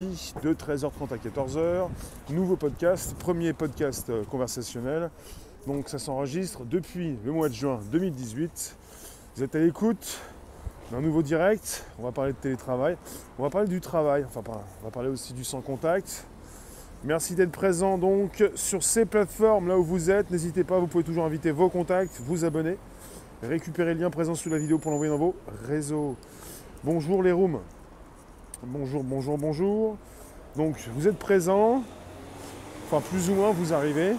de 13h30 à 14h. Nouveau podcast, premier podcast euh, conversationnel. Donc ça s'enregistre depuis le mois de juin 2018. Vous êtes à l'écoute d'un nouveau direct. On va parler de télétravail. On va parler du travail. Enfin, on va parler aussi du sans contact. Merci d'être présent donc sur ces plateformes là où vous êtes. N'hésitez pas, vous pouvez toujours inviter vos contacts, vous abonner, récupérer le lien présent sous la vidéo pour l'envoyer dans vos réseaux. Bonjour les rooms. Bonjour, bonjour, bonjour. Donc vous êtes présents, enfin plus ou moins vous arrivez.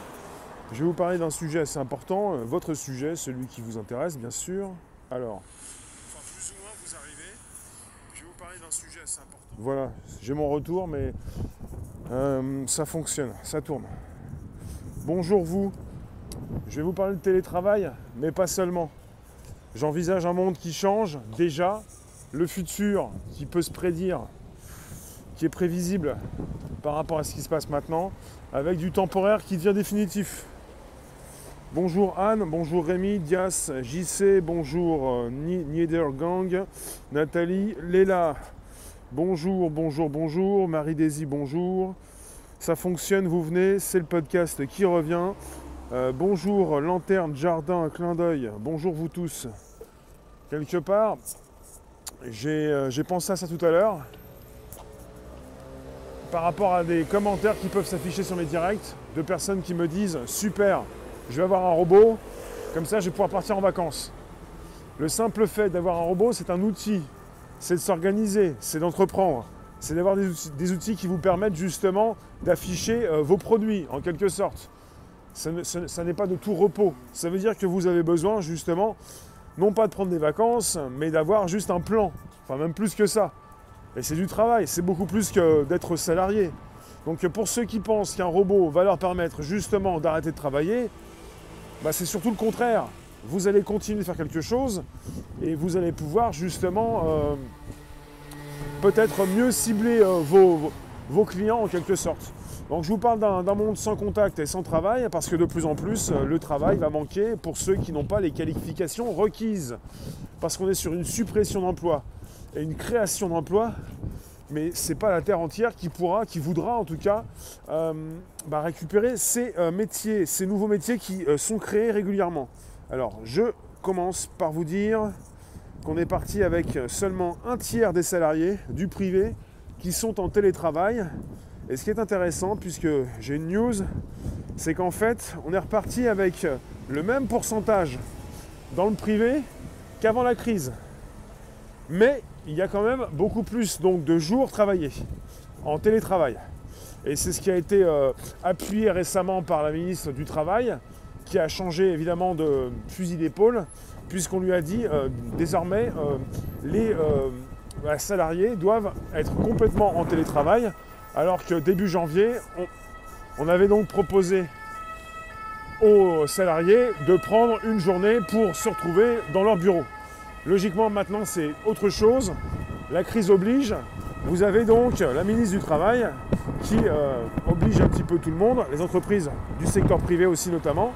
Je vais vous parler d'un sujet assez important, euh, votre sujet, celui qui vous intéresse bien sûr. Alors, enfin plus ou moins vous arrivez. Je vais vous parler d'un sujet assez important. Voilà, j'ai mon retour, mais euh, ça fonctionne, ça tourne. Bonjour vous. Je vais vous parler de télétravail, mais pas seulement. J'envisage un monde qui change déjà, le futur qui peut se prédire, qui est prévisible par rapport à ce qui se passe maintenant, avec du temporaire qui devient définitif. Bonjour Anne, bonjour Rémi, Dias, JC, bonjour euh, Niedergang, Nathalie, Léla, bonjour, bonjour, bonjour, Marie-Daisy, bonjour. Ça fonctionne, vous venez, c'est le podcast qui revient. Euh, bonjour Lanterne, Jardin, Clin d'œil, bonjour vous tous. Quelque part, j'ai pensé à ça tout à l'heure. Par rapport à des commentaires qui peuvent s'afficher sur mes directs de personnes qui me disent Super, je vais avoir un robot, comme ça je vais pouvoir partir en vacances. Le simple fait d'avoir un robot, c'est un outil. C'est de s'organiser, c'est d'entreprendre. C'est d'avoir des outils, qui vous permettent justement d'afficher euh, vos produits, en quelque sorte. Ça n'est pas de tout repos. Ça veut dire que vous avez besoin justement non pas de prendre des vacances, mais d'avoir juste un plan. Enfin, même plus que ça. Et c'est du travail, c'est beaucoup plus que d'être salarié. Donc pour ceux qui pensent qu'un robot va leur permettre justement d'arrêter de travailler, bah, c'est surtout le contraire. Vous allez continuer de faire quelque chose et vous allez pouvoir justement euh, peut-être mieux cibler euh, vos clients en quelque sorte. Donc je vous parle d'un monde sans contact et sans travail parce que de plus en plus euh, le travail va manquer pour ceux qui n'ont pas les qualifications requises. Parce qu'on est sur une suppression d'emplois et une création d'emplois, mais ce n'est pas la terre entière qui pourra, qui voudra en tout cas euh, bah, récupérer ces euh, métiers, ces nouveaux métiers qui sont créés régulièrement. Alors je commence par vous dire qu'on est parti avec seulement un tiers des salariés du privé qui sont en télétravail et ce qui est intéressant, puisque j'ai une news, c'est qu'en fait, on est reparti avec le même pourcentage dans le privé qu'avant la crise. Mais il y a quand même beaucoup plus donc, de jours travaillés en télétravail. Et c'est ce qui a été euh, appuyé récemment par la ministre du Travail, qui a changé évidemment de fusil d'épaule, puisqu'on lui a dit euh, désormais euh, les salariés doivent être complètement en télétravail alors que début janvier, on, avait donc proposé aux salariés de prendre une journée pour se retrouver dans leur bureau. Logiquement, maintenant, c'est autre chose. La crise oblige. Vous avez donc la ministre du Travail qui euh, oblige un petit peu tout le monde, les entreprises du secteur privé aussi notamment,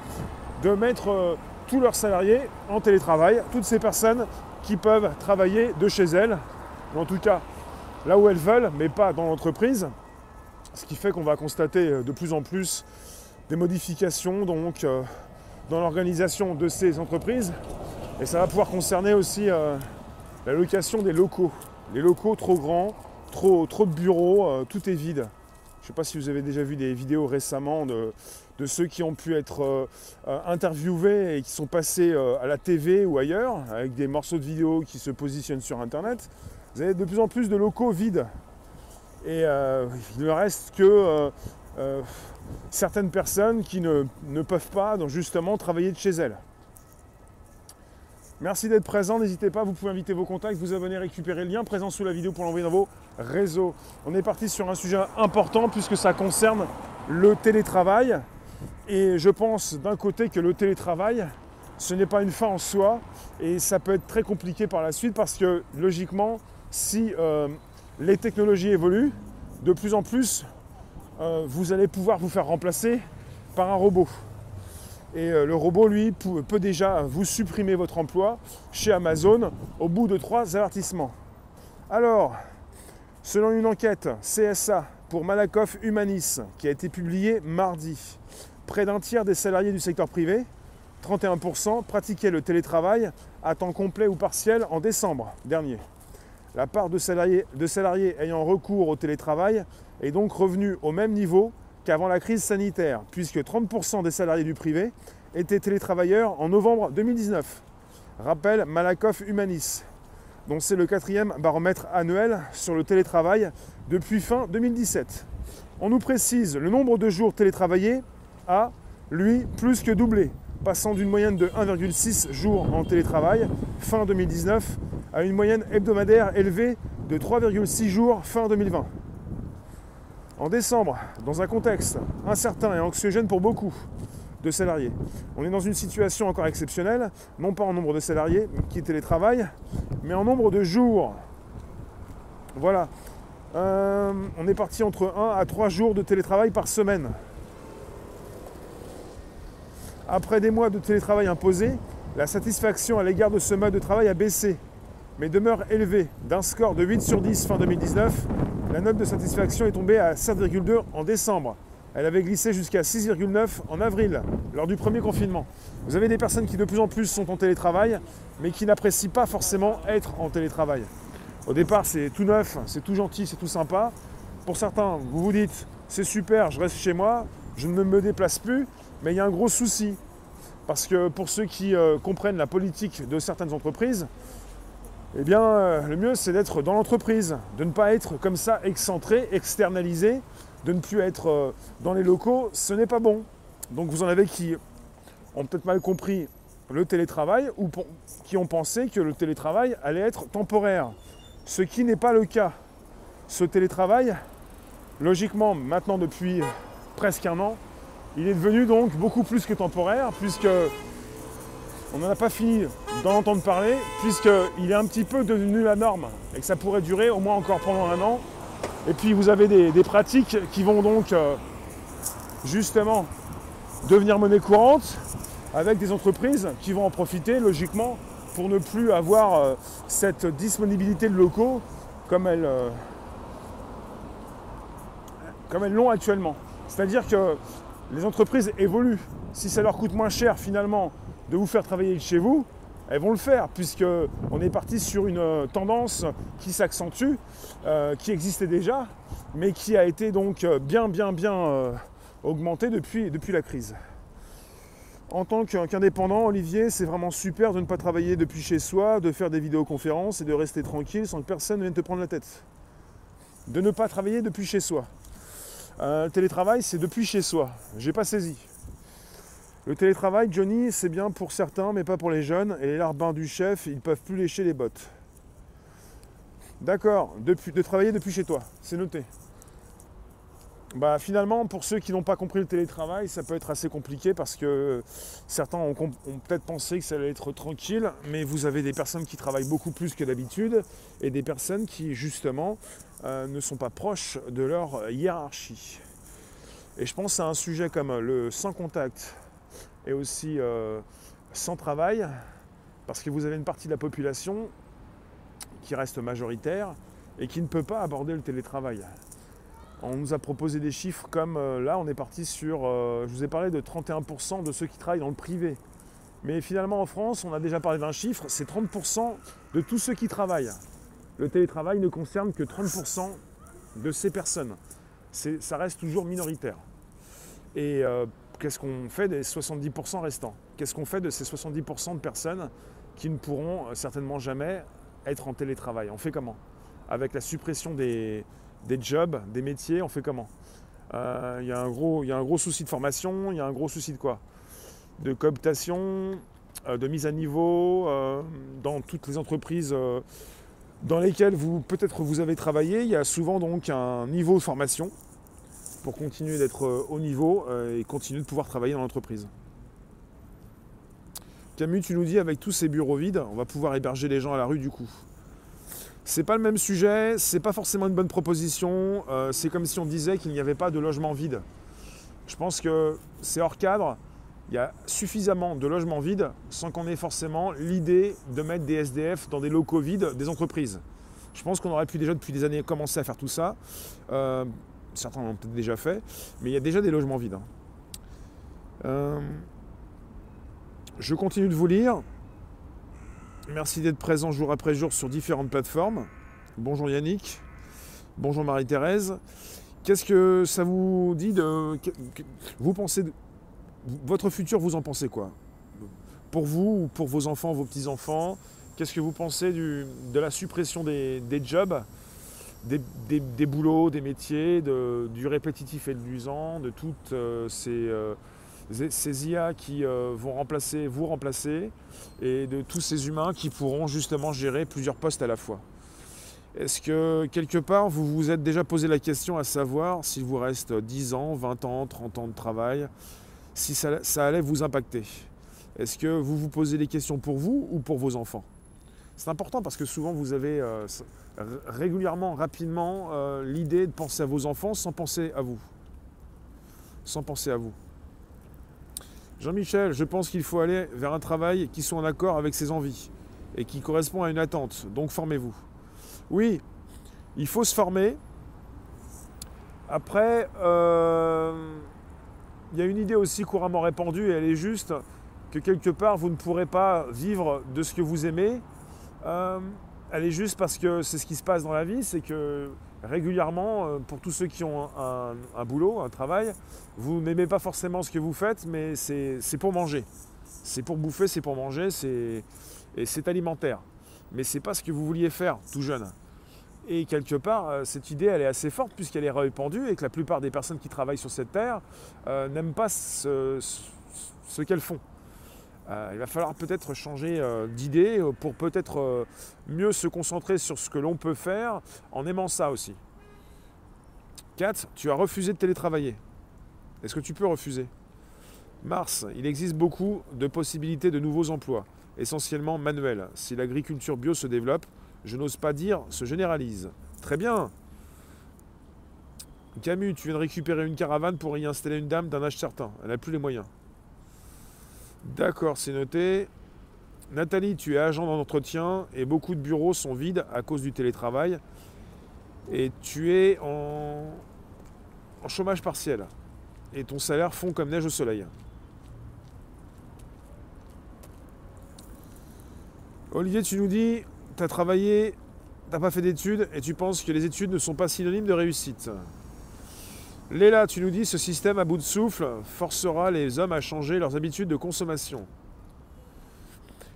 de mettre euh, tous leurs salariés en télétravail, toutes ces personnes qui peuvent travailler de chez elles, ou en tout cas là où elles veulent, mais pas dans l'entreprise. Ce qui fait qu'on va constater euh, de plus en plus des modifications donc, euh, dans l'organisation de ces entreprises. Et ça va pouvoir concerner aussi euh, la location des locaux. Les locaux trop grands, trop, trop de bureaux, tout est vide. Je ne sais pas si vous avez déjà vu des vidéos récemment de, ceux qui ont pu être interviewés et qui sont passés à la TV ou ailleurs, avec des morceaux de vidéos qui se positionnent sur Internet. Vous avez de plus en plus de locaux vides. Et euh, il ne reste que euh, euh, certaines personnes qui ne, peuvent pas donc justement travailler de chez elles. Merci d'être présent, n'hésitez pas, vous pouvez inviter vos contacts, vous abonner, récupérer le lien présent sous la vidéo pour l'envoyer dans vos réseaux. On est parti sur un sujet important puisque ça concerne le télétravail. Et je pense d'un côté que le télétravail, ce n'est pas une fin en soi et ça peut être très compliqué par la suite parce que logiquement, si les technologies évoluent, de plus en plus, euh, vous allez pouvoir vous faire remplacer par un robot. Et euh, le robot, lui, peut déjà vous supprimer votre emploi chez Amazon au bout de trois avertissements. Alors, Selon une enquête CSA pour Malakoff Humanis qui a été publiée mardi, près d'un tiers des salariés du secteur privé, 31%, pratiquaient le télétravail à temps complet ou partiel en décembre dernier. La part de salariés, ayant recours au télétravail est donc revenue au même niveau qu'avant la crise sanitaire, puisque 30% des salariés du privé étaient télétravailleurs en novembre 2019. Rappelle Malakoff Humanis, dont c'est le quatrième baromètre annuel sur le télétravail depuis fin 2017. On nous précise le nombre de jours télétravaillés a, lui, plus que doublé, passant d'une moyenne de 1,6 jours en télétravail fin 2019 à une moyenne hebdomadaire élevée de 3,6 jours fin 2020. En décembre, dans un contexte incertain et anxiogène pour beaucoup de salariés, on est dans une situation encore exceptionnelle, non pas en nombre de salariés qui télétravaillent, mais en nombre de jours. Voilà. Euh, on est parti entre 1 à 3 jours de télétravail par semaine. Après des mois de télétravail imposé, la satisfaction à l'égard de ce mode de travail a baissé mais demeure élevée. D'un score de 8 sur 10 fin 2019, la note de satisfaction est tombée à 7,2 en décembre. Elle avait glissé jusqu'à 6,9 en avril, lors du premier confinement. Vous avez des personnes qui de plus en plus sont en télétravail, mais qui n'apprécient pas forcément être en télétravail. Au départ, c'est tout neuf, c'est tout gentil, c'est tout sympa. Pour certains, vous vous dites, c'est super, je reste chez moi, je ne me déplace plus, mais il y a un gros souci. Parce que pour ceux qui euh, comprennent la politique de certaines entreprises, eh bien, euh, le mieux, c'est d'être dans l'entreprise, de ne pas être comme ça excentré, externalisé, de ne plus être euh, dans les locaux, ce n'est pas bon. Donc vous en avez qui ont peut-être mal compris le télétravail ou qui ont pensé que le télétravail allait être temporaire, ce qui n'est pas le cas. Ce télétravail, logiquement, maintenant depuis presque un an, il est devenu donc beaucoup plus que temporaire, puisque on n'en a pas fini d'en entendre parler, puisqu'il est un petit peu devenu la norme et que ça pourrait durer au moins encore pendant un an. Et puis vous avez des, pratiques qui vont donc euh, justement devenir monnaie courante avec des entreprises qui vont en profiter logiquement pour ne plus avoir euh, cette disponibilité de locaux comme elles, euh, comme elles l'ont actuellement. C'est-à-dire que les entreprises évoluent. Si ça leur coûte moins cher finalement de vous faire travailler chez vous, elles vont le faire, puisqu'on est parti sur une euh, tendance qui s'accentue, euh, qui existait déjà, mais qui a été donc euh, bien, bien, bien augmentée depuis, depuis la crise. En tant qu'indépendant, Olivier, c'est vraiment super de ne pas travailler depuis chez soi, de faire des vidéoconférences et de rester tranquille sans que personne ne vienne te prendre la tête. De ne pas travailler depuis chez soi. Le télétravail, c'est depuis chez soi. J'ai pas saisi. Le télétravail, Johnny, c'est bien pour certains, mais pas pour les jeunes. Et les larbins du chef, ils ne peuvent plus lécher les bottes. D'accord, de travailler depuis chez toi, c'est noté. Bah, finalement, pour ceux qui n'ont pas compris le télétravail, ça peut être assez compliqué parce que certains ont, peut-être pensé que ça allait être tranquille, mais vous avez des personnes qui travaillent beaucoup plus que d'habitude et des personnes qui, justement, euh, ne sont pas proches de leur hiérarchie. Et je pense à un sujet comme le sans contact, et aussi euh, sans travail, parce que vous avez une partie de la population qui reste majoritaire et qui ne peut pas aborder le télétravail. On nous a proposé des chiffres comme euh, là, on est parti sur, je vous ai parlé de 31% de ceux qui travaillent dans le privé. Mais finalement en France, on a déjà parlé d'un chiffre, c'est 30% de tous ceux qui travaillent. Le télétravail ne concerne que 30% de ces personnes. Ça reste toujours minoritaire. Et qu'est-ce qu'on fait des 70% restants? Qu'est-ce qu'on fait de ces 70% de personnes qui ne pourront euh, certainement jamais être en télétravail? On fait comment? Avec la suppression des, jobs, des métiers, on fait comment? Euh, Il y, a un gros souci de formation, il y a un gros souci de quoi? De cooptation, euh, de mise à niveau dans toutes les entreprises dans lesquelles vous peut-être vous avez travaillé. Il y a souvent donc un niveau de formation pour continuer d'être euh, au niveau euh, et continuer de pouvoir travailler dans l'entreprise. Camus, tu nous dis avec tous ces bureaux vides, on va pouvoir héberger les gens à la rue du coup. C'est pas le même sujet, c'est pas forcément une bonne proposition, euh, c'est comme si on disait qu'il n'y avait pas de logement vide. Je pense que c'est hors cadre, il y a suffisamment de logements vides sans qu'on ait forcément l'idée de mettre des SDF dans des locaux vides des entreprises. Je pense qu'on aurait pu déjà depuis des années commencer à faire tout ça. Euh, certains l'ont peut-être déjà fait, mais il y a déjà des logements vides. Hein. Euh, je continue de vous lire. Merci d'être présent jour après jour sur différentes plateformes. Bonjour Yannick. Bonjour Marie-Thérèse. Qu'est-ce que ça vous dit de. Vous pensez. Votre futur, vous en pensez quoi? Pour vous ou pour vos enfants, vos petits-enfants? Qu'est-ce que vous pensez de la suppression des, jobs, des, boulots, des métiers, du répétitif et de l'usant, de toutes euh, euh, ces, IA qui euh, vont remplacer, vous remplacer, et de tous ces humains qui pourront justement gérer plusieurs postes à la fois? Est-ce que quelque part vous vous êtes déjà posé la question à savoir s'il vous reste 10 ans, 20 ans, 30 ans de travail, si ça, allait vous impacter Est-ce que vous vous posez des questions pour vous ou pour vos enfants? C'est important parce que souvent vous avez euh, régulièrement, rapidement euh, l'idée de penser à vos enfants sans penser à vous. Sans penser à vous. Jean-Michel, je pense qu'il faut aller vers un travail qui soit en accord avec ses envies et qui correspond à une attente. Donc formez-vous. Oui, il faut se former. Après, euh, il y a une idée aussi couramment répandue, et elle est juste, que quelque part, vous ne pourrez pas vivre de ce que vous aimez. Euh, elle est juste parce que c'est ce qui se passe dans la vie, c'est que régulièrement, euh, pour tous ceux qui ont un, boulot, un travail, vous n'aimez pas forcément ce que vous faites, mais c'est pour manger. C'est pour bouffer, c'est pour manger, et c'est alimentaire mais c'est pas ce que vous vouliez faire tout jeune. Et quelque part, euh, cette idée, elle est assez forte puisqu'elle est répandue et que la plupart des personnes qui travaillent sur cette terre euh, n'aiment pas ce, qu'elles font. Euh, il va falloir peut-être changer d'idée pour peut-être mieux se concentrer sur ce que l'on peut faire en aimant ça aussi. 4. Tu as refusé de télétravailler. Est-ce que tu peux refuser? Mars, il existe beaucoup de possibilités de nouveaux emplois essentiellement manuel. Si l'agriculture bio se développe, je n'ose pas dire se généralise. Très bien. Camus, tu viens de récupérer une caravane pour y installer une dame d'un âge certain. Elle n'a plus les moyens. D'accord, c'est noté. Nathalie, tu es agent d'entretien et beaucoup de bureaux sont vides à cause du télétravail. Et tu es en, en chômage partiel. Et ton salaire fond comme neige au soleil. Olivier, tu nous dis, tu as travaillé, tu n'as pas fait d'études et tu penses que les études ne sont pas synonymes de réussite. Léla, tu nous dis, ce système à bout de souffle forcera les hommes à changer leurs habitudes de consommation.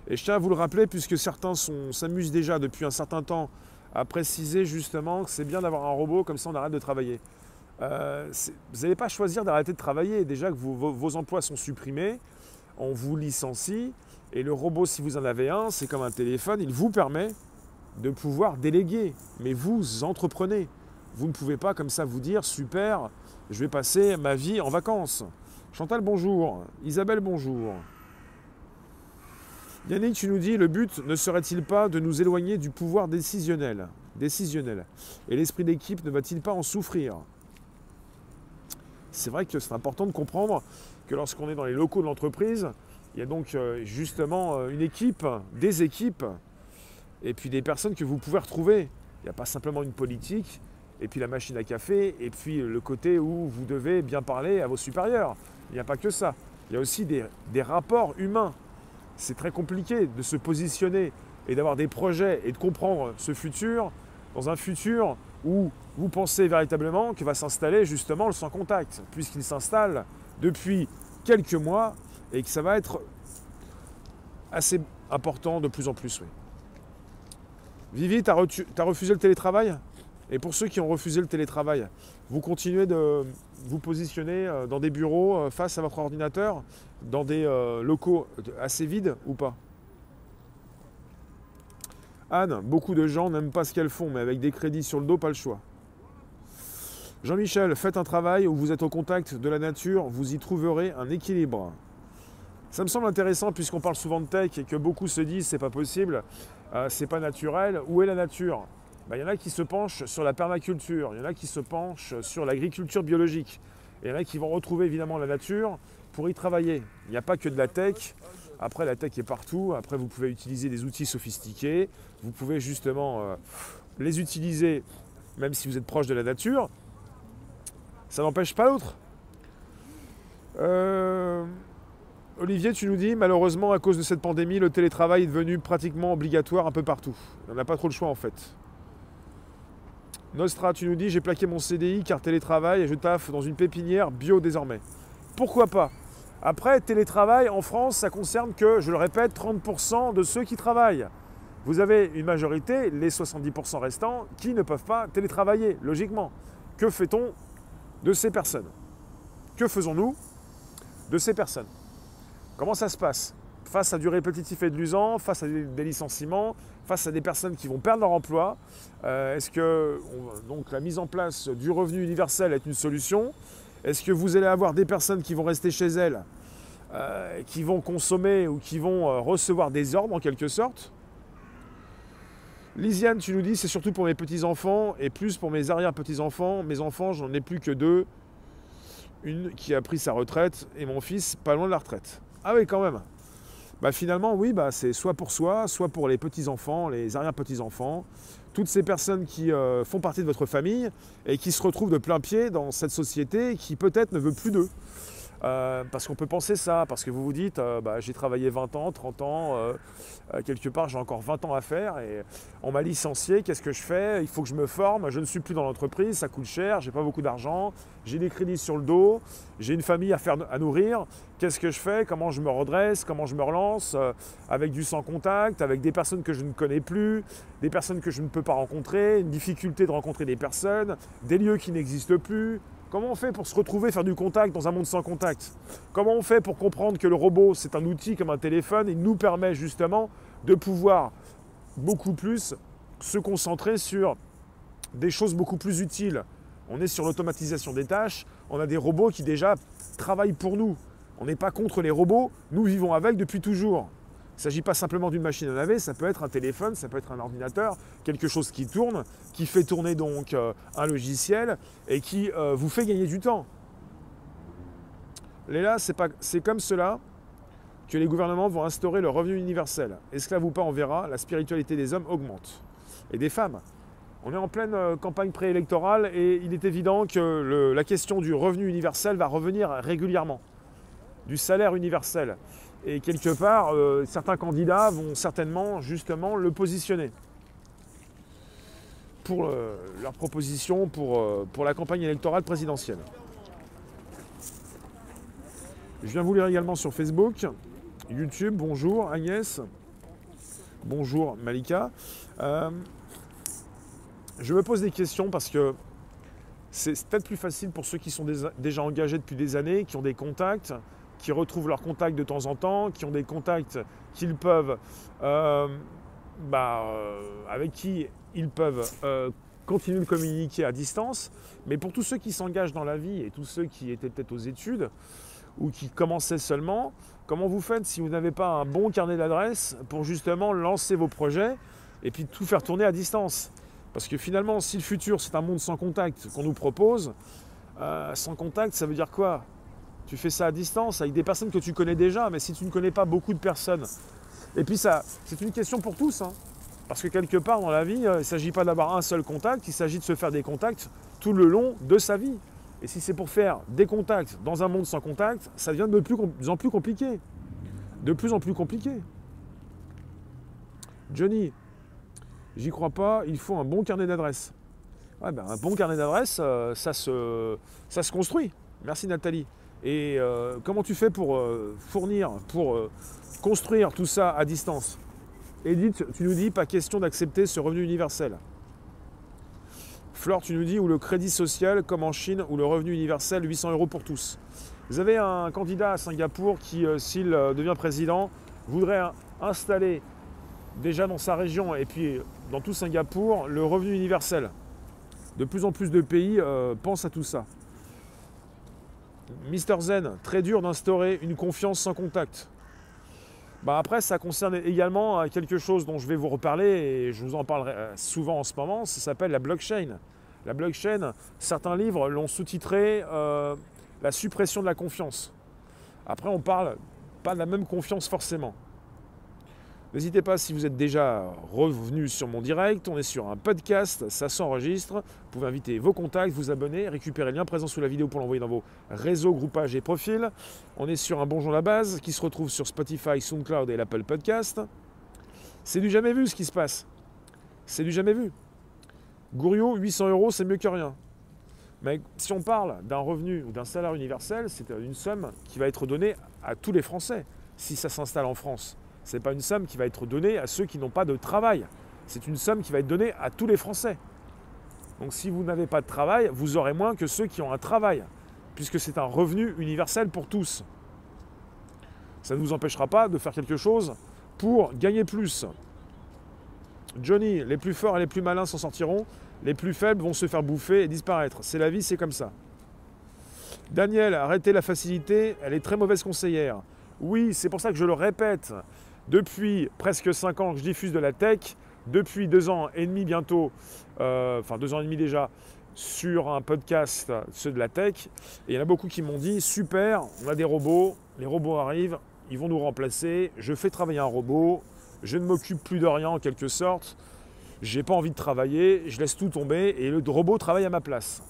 Et je tiens à vous le rappeler, puisque certains s'amusent déjà depuis un certain temps à préciser justement que c'est bien d'avoir un robot, comme ça on arrête de travailler. Euh, vous n'allez pas choisir d'arrêter de travailler. Déjà que vos emplois sont supprimés, on vous licencie, et le robot, si vous en avez un, c'est comme un téléphone, il vous permet de pouvoir déléguer. Mais vous entreprenez. Vous ne pouvez pas comme ça vous dire, super, je vais passer ma vie en vacances. Chantal, bonjour. Isabelle, bonjour. Yannick, tu nous dis, le but ne serait-il pas de nous éloigner du pouvoir décisionnel, décisionnel? Et l'esprit d'équipe ne va-t-il pas en souffrir? C'est vrai que c'est important de comprendre que lorsqu'on est dans les locaux de l'entreprise, il y a donc euh, justement euh, une équipe, des équipes, et puis des personnes que vous pouvez retrouver. Il n'y a pas simplement une politique, et puis la machine à café, et puis le côté où vous devez bien parler à vos supérieurs. Il n'y a pas que ça. Il y a aussi des, rapports humains. C'est très compliqué de se positionner et d'avoir des projets et de comprendre ce futur dans un futur où vous pensez véritablement que va s'installer justement le sans contact, puisqu'il s'installe depuis quelques mois et que ça va être assez important de plus en plus. Oui. Vivi, tu as, refusé le télétravail? Et pour ceux qui ont refusé le télétravail, vous continuez de vous positionner euh, dans des bureaux euh, face à votre ordinateur, dans des euh, locaux assez vides ou pas? Anne, beaucoup de gens n'aiment pas ce qu'elles font, mais avec des crédits sur le dos, pas le choix. Jean-Michel, faites un travail où vous êtes au contact de la nature, vous y trouverez un équilibre. Ça me semble intéressant puisqu'on parle souvent de tech et que beaucoup se disent c'est pas possible, euh, c'est pas naturel. Où est la nature? Ben, Il y en a qui se penchent sur la permaculture, il y en a qui se penchent sur l'agriculture biologique. Il y en a qui vont retrouver évidemment la nature pour y travailler. Il n'y a pas que de la tech. Après, la tech est partout. Après, vous pouvez utiliser des outils sophistiqués. Vous pouvez justement euh, les utiliser, même si vous êtes proche de la nature, ça n'empêche pas l'autre. Euh, Olivier, tu nous dis, malheureusement, à cause de cette pandémie, le télétravail est devenu pratiquement obligatoire un peu partout. On n'a pas trop le choix en fait. Nostra, tu nous dis, j'ai plaqué mon CDI car télétravail et je taffe dans une pépinière bio désormais. Pourquoi pas? Après, télétravail en France, ça concerne que, je le répète, 30% de ceux qui travaillent. Vous avez une majorité, les 70% restants, qui ne peuvent pas télétravailler, logiquement. Que fait-on de ces personnes? Que faisons-nous de ces personnes? Comment ça se passe Face à du répétitif et de l'usant, face à des licenciements, face à des personnes qui vont perdre leur emploi, euh, est-ce que la mise en place du revenu universel est une solution? Est-ce que vous allez avoir des personnes qui vont rester chez elles, euh, qui vont consommer ou qui vont euh, recevoir des ordres en quelque sorte? Lisiane, tu nous dis, c'est surtout pour mes petits-enfants et plus pour mes arrière-petits-enfants. Mes enfants, j'en ai plus que deux. Une qui a pris sa retraite et mon fils pas loin de la retraite. Ah oui, quand même. Bah finalement, oui, bah c'est soit pour soi, soit pour les petits-enfants, les arrière-petits-enfants, toutes ces personnes qui euh, font partie de votre famille et qui se retrouvent de plein pied dans cette société qui peut-être ne veut plus d'eux. Euh, parce qu'on peut penser ça, parce que vous vous dites, euh, bah, j'ai travaillé 20 ans, 30 ans, euh, quelque part j'ai encore 20 ans à faire et on m'a licencié, qu'est-ce que je fais? Il faut que je me forme, je ne suis plus dans l'entreprise, ça coûte cher, j'ai pas beaucoup d'argent, j'ai des crédits sur le dos, j'ai une famille à, faire, à nourrir, qu'est-ce que je fais? Comment je me redresse? Comment je me relance? Avec du sans contact, avec des personnes que je ne connais plus, des personnes que je ne peux pas rencontrer, une difficulté de rencontrer des personnes, des lieux qui n'existent plus, Comment on fait pour se retrouver, faire du contact dans un monde sans contact? Comment on fait pour comprendre que le robot, c'est un outil comme un téléphone et nous permet justement de pouvoir beaucoup plus se concentrer sur des choses beaucoup plus utiles? On est sur l'automatisation des tâches, on a des robots qui déjà travaillent pour nous. On n'est pas contre les robots, nous vivons avec depuis toujours. Il ne s'agit pas simplement d'une machine à laver, ça peut être un téléphone, ça peut être un ordinateur, quelque chose qui tourne, qui fait tourner donc euh, un logiciel et qui euh, vous fait gagner du temps. Léla, c'est comme cela que les gouvernements vont instaurer le revenu universel. Esclave ou pas, on verra, la spiritualité des hommes augmente. Et des femmes. On est en pleine euh, campagne préélectorale et il est évident que la question du revenu universel va revenir régulièrement, du salaire universel. Et quelque part, euh, certains candidats vont certainement justement le positionner pour euh, leur proposition pour, euh, pour la campagne électorale présidentielle. Je viens vous lire également sur Facebook, YouTube. Bonjour Agnès. Bonjour Malika. je me pose des questions parce que c'est peut-être plus facile pour ceux qui sont déjà engagés depuis des années, qui ont des contacts, qui retrouvent leurs contacts de temps en temps, qui ont des contacts qu'ils peuvent, euh, bah, euh, avec qui ils peuvent euh, continuer de communiquer à distance. Mais pour tous ceux qui s'engagent dans la vie et tous ceux qui étaient peut-être aux études ou qui commençaient seulement, comment vous faites si vous n'avez pas un bon carnet d'adresses pour justement lancer vos projets et puis tout faire tourner à distance? Parce que finalement, si le futur c'est un monde sans contact qu'on nous propose, sans contact, ça veut dire quoi? Tu fais ça à distance avec des personnes que tu connais déjà, mais si tu ne connais pas beaucoup de personnes. Et puis ça, c'est une question pour tous. Hein. parce que quelque part dans la vie, euh, il ne s'agit pas d'avoir un seul contact, il s'agit de se faire des contacts tout le long de sa vie. Et si c'est pour faire des contacts dans un monde sans contact, ça devient de plus, en plus compliqué. De plus en plus compliqué. Johnny, j'y crois pas, il faut un bon carnet d'adresses. Ben, un bon carnet d'adresses, euh, ça, se, ça se construit. Merci Nathalie. Et euh, comment tu fais pour euh, fournir, pour euh, construire tout ça à distance? Edith, tu nous dis pas question d'accepter ce revenu universel. Flore, tu nous dis ou le crédit social comme en Chine ou le revenu universel 800 euros pour tous. Vous avez un candidat à Singapour qui, s'il devient président, voudrait installer déjà dans sa région et puis dans tout Singapour le revenu universel. De plus en plus de pays pensent à tout ça. Mister Zen, très dur d'instaurer une confiance sans contact. Bah après, ça concerne également euh, quelque chose dont je vais vous reparler et je vous en parlerai euh, souvent en ce moment, ça s'appelle la blockchain. La blockchain, certains livres l'ont sous-titré euh, la suppression de la confiance. Après, on parle pas de la même confiance forcément. N'hésitez pas si vous êtes déjà revenu sur mon direct, on est sur un podcast, ça s'enregistre. Vous pouvez inviter vos contacts, vous abonner, récupérer le lien présent sous la vidéo pour l'envoyer dans vos réseaux, groupages et profils. On est sur un Bonjour la base qui se retrouve sur Spotify, SoundCloud et l'Apple Podcast. C'est du jamais vu ce qui se passe. C'est du jamais vu. Gouriot, 800 euros, c'est mieux que rien. Mais si on parle d'un revenu ou d'un salaire universel, c'est une somme qui va être donnée à tous les Français si ça s'installe en France. Ce n'est pas une somme qui va être donnée à ceux qui n'ont pas de travail. C'est une somme qui va être donnée à tous les Français. Donc si vous n'avez pas de travail, vous aurez moins que ceux qui ont un travail, puisque c'est un revenu universel pour tous. Ça ne vous empêchera pas de faire quelque chose pour gagner plus. Johnny, les plus forts et les plus malins s'en sortiront, les plus faibles vont se faire bouffer et disparaître. C'est la vie, c'est comme ça. Daniel, arrêtez la facilité, elle est très mauvaise conseillère. Oui, c'est pour ça que je le répète. Depuis presque 5 ans que je diffuse de la tech, depuis 2 ans et demi bientôt, euh, enfin 2 ans et demi déjà, sur un podcast, ceux de la tech. Et il y en a beaucoup qui m'ont dit super, on a des robots, les robots arrivent, ils vont nous remplacer, je fais travailler un robot, je ne m'occupe plus de rien en quelque sorte, j'ai pas envie de travailler, je laisse tout tomber et le robot travaille à ma place.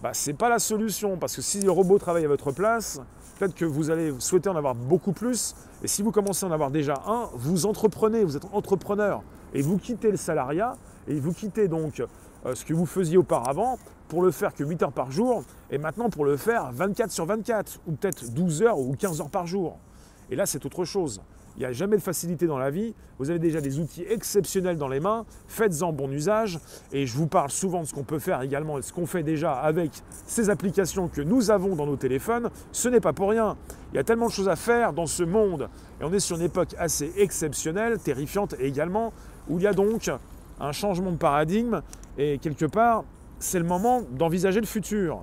Bah, ce n'est pas la solution parce que si le robot travaille à votre place, peut-être que vous allez souhaiter en avoir beaucoup plus. Et si vous commencez à en avoir déjà un, vous entreprenez, vous êtes entrepreneur. Et vous quittez le salariat et vous quittez donc euh, ce que vous faisiez auparavant pour le faire que 8 heures par jour et maintenant pour le faire 24 sur 24 ou peut-être 12 heures ou 15 heures par jour. Et là, c'est autre chose. Il n'y a jamais de facilité dans la vie. Vous avez déjà des outils exceptionnels dans les mains. Faites-en bon usage. Et je vous parle souvent de ce qu'on peut faire également, ce qu'on fait déjà avec ces applications que nous avons dans nos téléphones. Ce n'est pas pour rien. Il y a tellement de choses à faire dans ce monde. Et on est sur une époque assez exceptionnelle, terrifiante également, où il y a donc un changement de paradigme. Et quelque part, c'est le moment d'envisager le futur.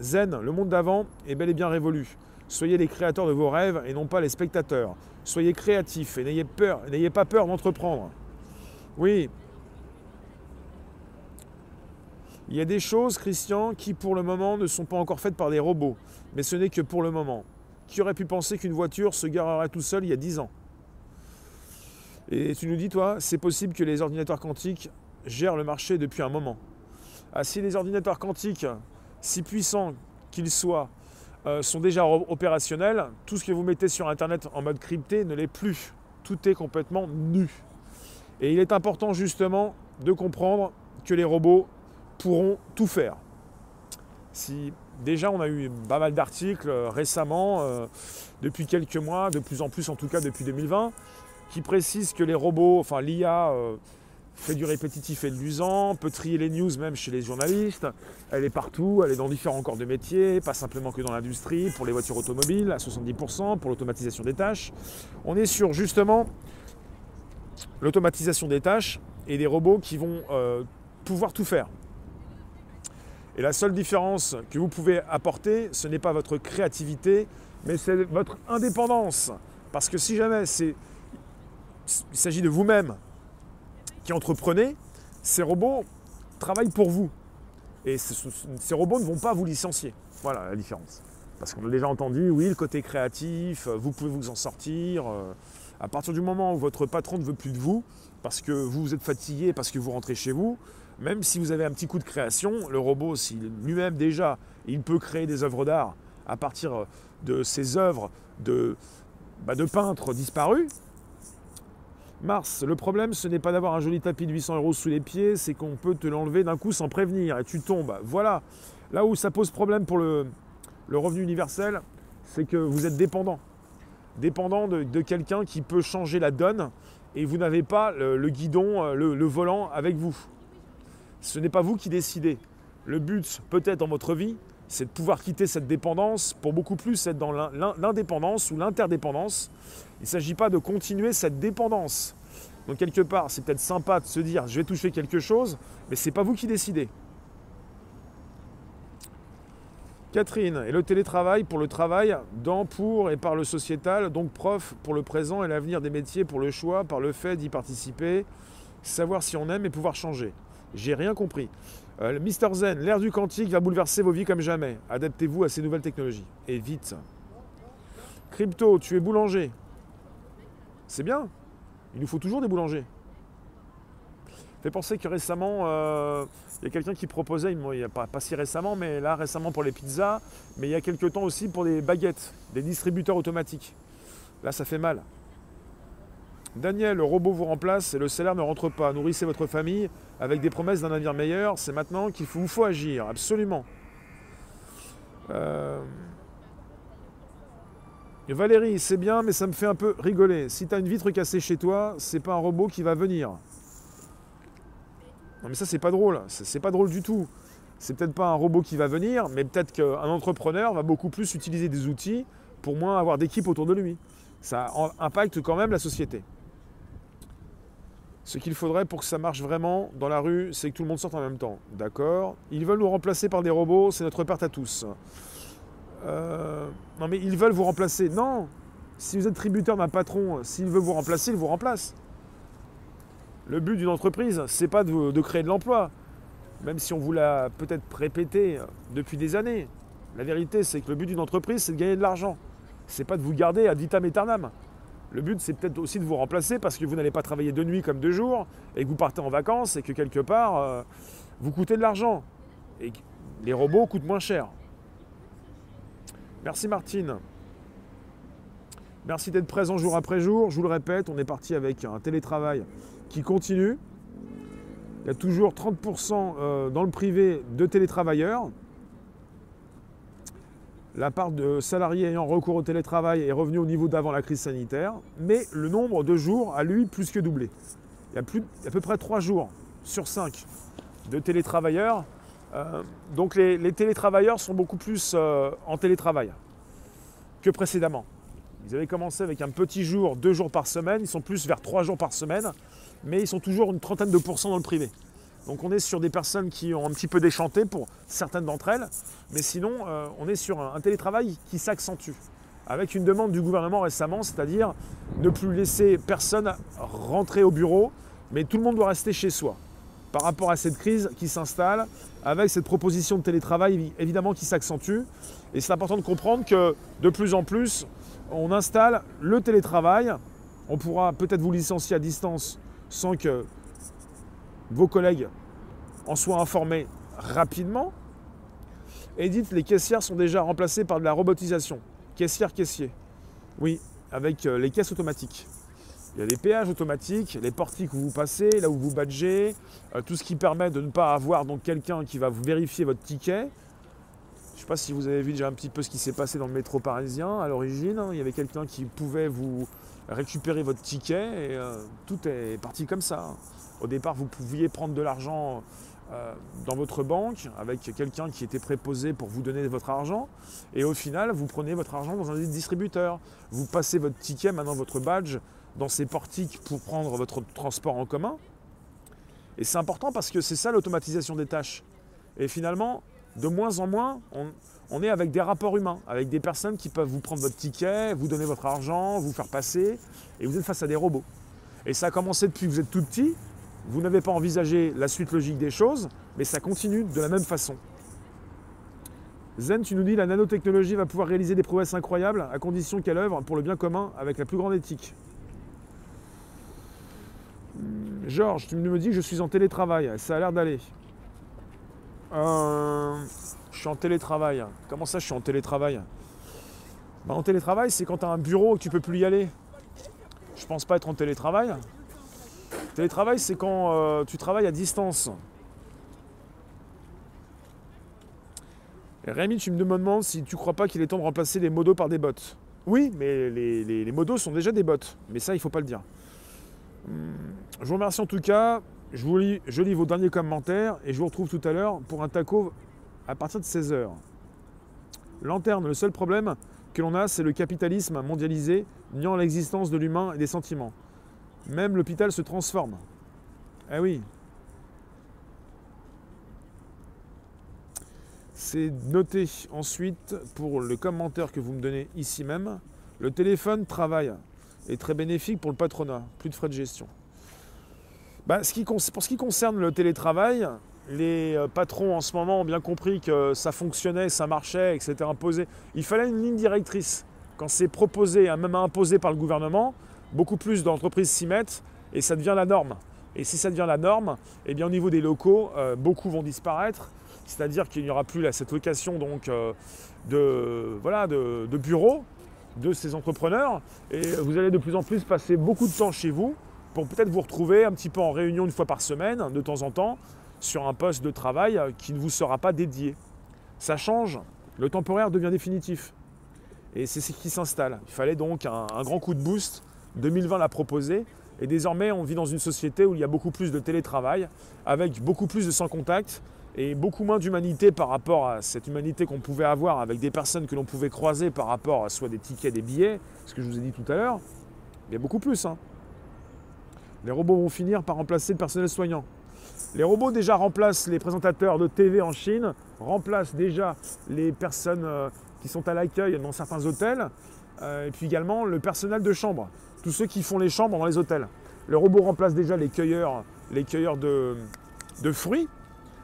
Zen, le monde d'avant, est bel et bien révolu. Soyez les créateurs de vos rêves et non pas les spectateurs. Soyez créatifs et n'ayez peur, n'ayez pas peur d'entreprendre. Oui. Il y a des choses, Christian, qui pour le moment ne sont pas encore faites par des robots. Mais ce n'est que pour le moment. Qui aurait pu penser qu'une voiture se garerait tout seul il y a 10 ans? Et tu nous dis, toi, c'est possible que les ordinateurs quantiques gèrent le marché depuis un moment. Ah, si les ordinateurs quantiques, si puissants qu'ils soient, euh, sont déjà opérationnels. Tout ce que vous mettez sur Internet en mode crypté ne l'est plus. Tout est complètement nu. Et il est important justement de comprendre que les robots pourront tout faire. Si déjà on a eu pas mal d'articles euh, récemment, euh, depuis quelques mois, de plus en plus en tout cas depuis 2020, qui précisent que les robots, enfin l'IA, fait du répétitif et de l'usant, peut trier les news même chez les journalistes. Elle est partout, elle est dans différents corps de métier, pas simplement que dans l'industrie, pour les voitures automobiles à 70%, pour l'automatisation des tâches. On est sur justement l'automatisation des tâches et des robots qui vont euh, pouvoir tout faire. Et la seule différence que vous pouvez apporter, ce n'est pas votre créativité, mais c'est votre indépendance. Parce que si jamais il s'agit de vous-même, qui entreprenez, ces robots travaillent pour vous. Et ces robots ne vont pas vous licencier. Voilà la différence. Parce qu'on a déjà entendu, oui, le côté créatif, vous pouvez vous en sortir. Euh, à partir du moment où votre patron ne veut plus de vous, parce que vous êtes fatigué, parce que vous rentrez chez vous, même si vous avez un petit coup de création, le robot, s'il lui-même déjà, il peut créer des œuvres d'art à partir de ces œuvres de, bah, de peintres disparus, Mars, le problème, ce n'est pas d'avoir un joli tapis de 800 euros sous les pieds, c'est qu'on peut te l'enlever d'un coup sans prévenir et tu tombes. Voilà. Là où ça pose problème pour le, revenu universel, c'est que vous êtes dépendant. Dépendant de, quelqu'un qui peut changer la donne et vous n'avez pas le, guidon, euh, le, le volant avec vous. Ce n'est pas vous qui décidez. Le but, peut-être dans votre vie, c'est de pouvoir quitter cette dépendance pour beaucoup plus être dans l'indépendance ou l'interdépendance. Il ne s'agit pas de continuer cette dépendance. Donc quelque part, c'est peut-être sympa de se dire je vais toucher quelque chose, mais ce n'est pas vous qui décidez. Catherine, et le télétravail pour le travail, dans, pour et par le sociétal, donc prof pour le présent et l'avenir des métiers pour le choix, par le fait d'y participer, savoir si on aime et pouvoir changer. J'ai rien compris. Euh, Mister Zen, l'ère du quantique va bouleverser vos vies comme jamais. Adaptez-vous à ces nouvelles technologies. Et vite. Crypto, tu es boulanger. C'est bien. Il nous faut toujours des boulangers. Fait penser que récemment, euh, il y a quelqu'un qui proposait, il n'y a pas, pas, si récemment, mais là récemment pour les pizzas, mais il y a quelques temps aussi pour des baguettes, des distributeurs automatiques. Là, ça fait mal. Daniel, le robot vous remplace et le salaire ne rentre pas. Nourrissez votre famille avec des promesses d'un avenir meilleur. C'est maintenant qu'il faut agir, absolument. Euh, Valérie, c'est bien, mais ça me fait un peu rigoler. Si tu as une vitre cassée chez toi, c'est pas un robot qui va venir. Non mais ça c'est pas drôle, c'est pas drôle du tout. C'est peut-être pas un robot qui va venir, mais peut-être qu'un entrepreneur va beaucoup plus utiliser des outils pour moins avoir d'équipe autour de lui. Ça impacte quand même la société. Ce qu'il faudrait pour que ça marche vraiment dans la rue, c'est que tout le monde sorte en même temps. D'accord? Ils veulent nous remplacer par des robots, c'est notre perte à tous. Euh, non mais ils veulent vous remplacer. Non Si vous êtes tributaire d'un patron, s'il veut vous remplacer, il vous remplace. Le but d'une entreprise, c'est pas de, créer de l'emploi, même si on vous l'a peut-être répété depuis des années. La vérité, c'est que le but d'une entreprise, c'est de gagner de l'argent. C'est pas de vous garder ad vitam aeternam. Le but, c'est peut-être aussi de vous remplacer parce que vous n'allez pas travailler de nuit comme de jour et que vous partez en vacances et que quelque part, euh, vous coûtez de l'argent. Et les robots coûtent moins cher. Merci Martine. Merci d'être présent jour après jour. Je vous le répète, on est parti avec un télétravail qui continue. Il y a toujours 30% euh, dans le privé de télétravailleurs. La part de salariés ayant recours au télétravail est revenue au niveau d'avant la crise sanitaire, mais le nombre de jours a lui plus que doublé. Il y a, à peu près 3 jours sur 5 de télétravailleurs. Euh, donc les, télétravailleurs sont beaucoup plus euh, en télétravail que précédemment. Ils avaient commencé avec un petit jour, deux jours par semaine, ils sont plus vers trois jours par semaine mais ils sont toujours une trentaine de pourcents dans le privé. Donc on est sur des personnes qui ont un petit peu déchanté pour certaines d'entre elles, mais sinon euh, on est sur un, télétravail qui s'accentue, avec une demande du gouvernement récemment, c'est-à-dire ne plus laisser personne rentrer au bureau, mais tout le monde doit rester chez soi. Par rapport à cette crise qui s'installe, avec cette proposition de télétravail évidemment qui s'accentue, et c'est important de comprendre que de plus en plus, on installe le télétravail, on pourra peut-être vous licencier à distance sans que vos collègues en soient informés rapidement. Et dites, les caissières sont déjà remplacées par de la robotisation. Caissière, caissier. Oui, avec euh, les caisses automatiques. Il y a les péages automatiques, les portiques où vous passez, là où vous badgez, euh, tout ce qui permet de ne pas avoir quelqu'un qui va vous vérifier votre ticket. Je ne sais pas si vous avez vu déjà un petit peu ce qui s'est passé dans le métro parisien à l'origine. Hein. Il y avait quelqu'un qui pouvait vous récupérer votre ticket et euh, tout est parti comme ça. Au départ, vous pouviez prendre de l'argent euh, dans votre banque avec quelqu'un qui était préposé pour vous donner votre argent et au final, vous prenez votre argent dans un distributeur. Vous passez votre ticket, maintenant votre badge, dans ces portiques pour prendre votre transport en commun. Et c'est important parce que c'est ça l'automatisation des tâches. Et finalement, de moins en moins, on, est avec des rapports humains, avec des personnes qui peuvent vous prendre votre ticket, vous donner votre argent, vous faire passer, et vous êtes face à des robots. Et ça a commencé depuis que vous êtes tout petit, vous n'avez pas envisagé la suite logique des choses, mais ça continue de la même façon. Zen, tu nous dis la nanotechnologie va pouvoir réaliser des prouesses incroyables à condition qu'elle œuvre pour le bien commun avec la plus grande éthique. Georges, tu me dis que je suis en télétravail, ça a l'air d'aller. Euh, je suis en télétravail. Comment ça, je suis en télétravail? Bah, En télétravail, c'est quand tu un bureau et que tu peux plus y aller. Je pense pas être en télétravail. Télétravail, c'est quand euh, tu travailles à distance. Rémi, tu me demandes si tu crois pas qu'il est temps de remplacer les modos par des bots. Oui, mais les, modos sont déjà des bots. Mais ça, il faut pas le dire. Hum, je vous remercie en tout cas. Je, lis, vos derniers commentaires et je vous retrouve tout à l'heure pour un taco à partir de 16h. Lanterne, le seul problème que l'on a, c'est le capitalisme mondialisé, niant l'existence de l'humain et des sentiments. Même l'hôpital se transforme. Eh oui. C'est noté ensuite pour le commentaire que vous me donnez ici même. Le téléphone travail est très bénéfique pour le patronat, plus de frais de gestion. Bah, pour ce qui concerne le télétravail, les euh, patrons en ce moment ont bien compris que ça fonctionnait, ça marchait, et que imposé. Il fallait une ligne directrice. Quand c'est proposé, hein, même imposé par le gouvernement, beaucoup plus d'entreprises s'y mettent et ça devient la norme. Et si ça devient la norme, eh au niveau des locaux, euh, beaucoup vont disparaître. C'est-à-dire qu'il n'y aura plus cette location donc, euh, de, voilà, de bureaux de ces entrepreneurs. Et vous allez de plus en plus passer beaucoup de temps chez vous pour peut-être vous retrouver un petit peu en réunion une fois par semaine, de temps en temps, sur un poste de travail qui ne vous sera pas dédié. Ça change, le temporaire devient définitif. Et c'est ce qui s'installe. Il fallait donc un, grand coup de boost. 2020 l'a proposé. Et désormais, on vit dans une société où il y a beaucoup plus de télétravail, avec beaucoup plus de sans contact et beaucoup moins d'humanité par rapport à cette humanité qu'on pouvait avoir avec des personnes que l'on pouvait croiser par rapport à soit des tickets, des billets, ce que je vous ai dit tout à l'heure. Il y a beaucoup plus. Hein. Les robots vont finir par remplacer le personnel soignant. Les robots déjà remplacent les présentateurs de TV en Chine, remplacent déjà les personnes euh, qui sont à l'accueil dans certains hôtels, euh, et puis également le personnel de chambre, tous ceux qui font les chambres dans les hôtels. Le robot remplace déjà les cueilleurs, les cueilleurs de, fruits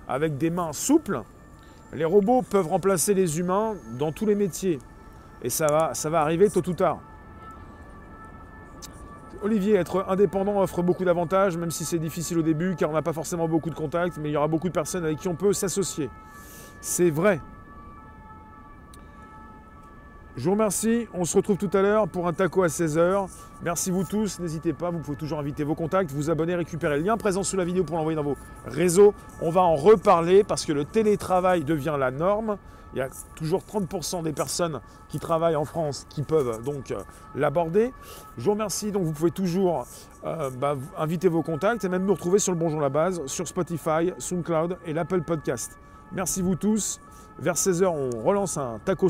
avec des mains souples. Les robots peuvent remplacer les humains dans tous les métiers. Et ça va arriver tôt ou tard. Olivier, être indépendant offre beaucoup d'avantages, même si c'est difficile au début, car on n'a pas forcément beaucoup de contacts, mais il y aura beaucoup de personnes avec qui on peut s'associer. C'est vrai. Je vous remercie. On se retrouve tout à l'heure pour un taco à 16h. Merci vous tous. N'hésitez pas, vous pouvez toujours inviter vos contacts, vous abonner, récupérer le lien présent sous la vidéo pour l'envoyer dans vos réseaux. On va en reparler parce que le télétravail devient la norme. Il y a toujours 30% des personnes qui travaillent en France qui peuvent donc euh, l'aborder. Je vous remercie. Donc vous pouvez toujours euh, bah, inviter vos contacts et même nous retrouver sur le Bonjour la Base, sur Spotify, SoundCloud et l'Apple Podcast. Merci vous tous. Vers 16h, on relance un taco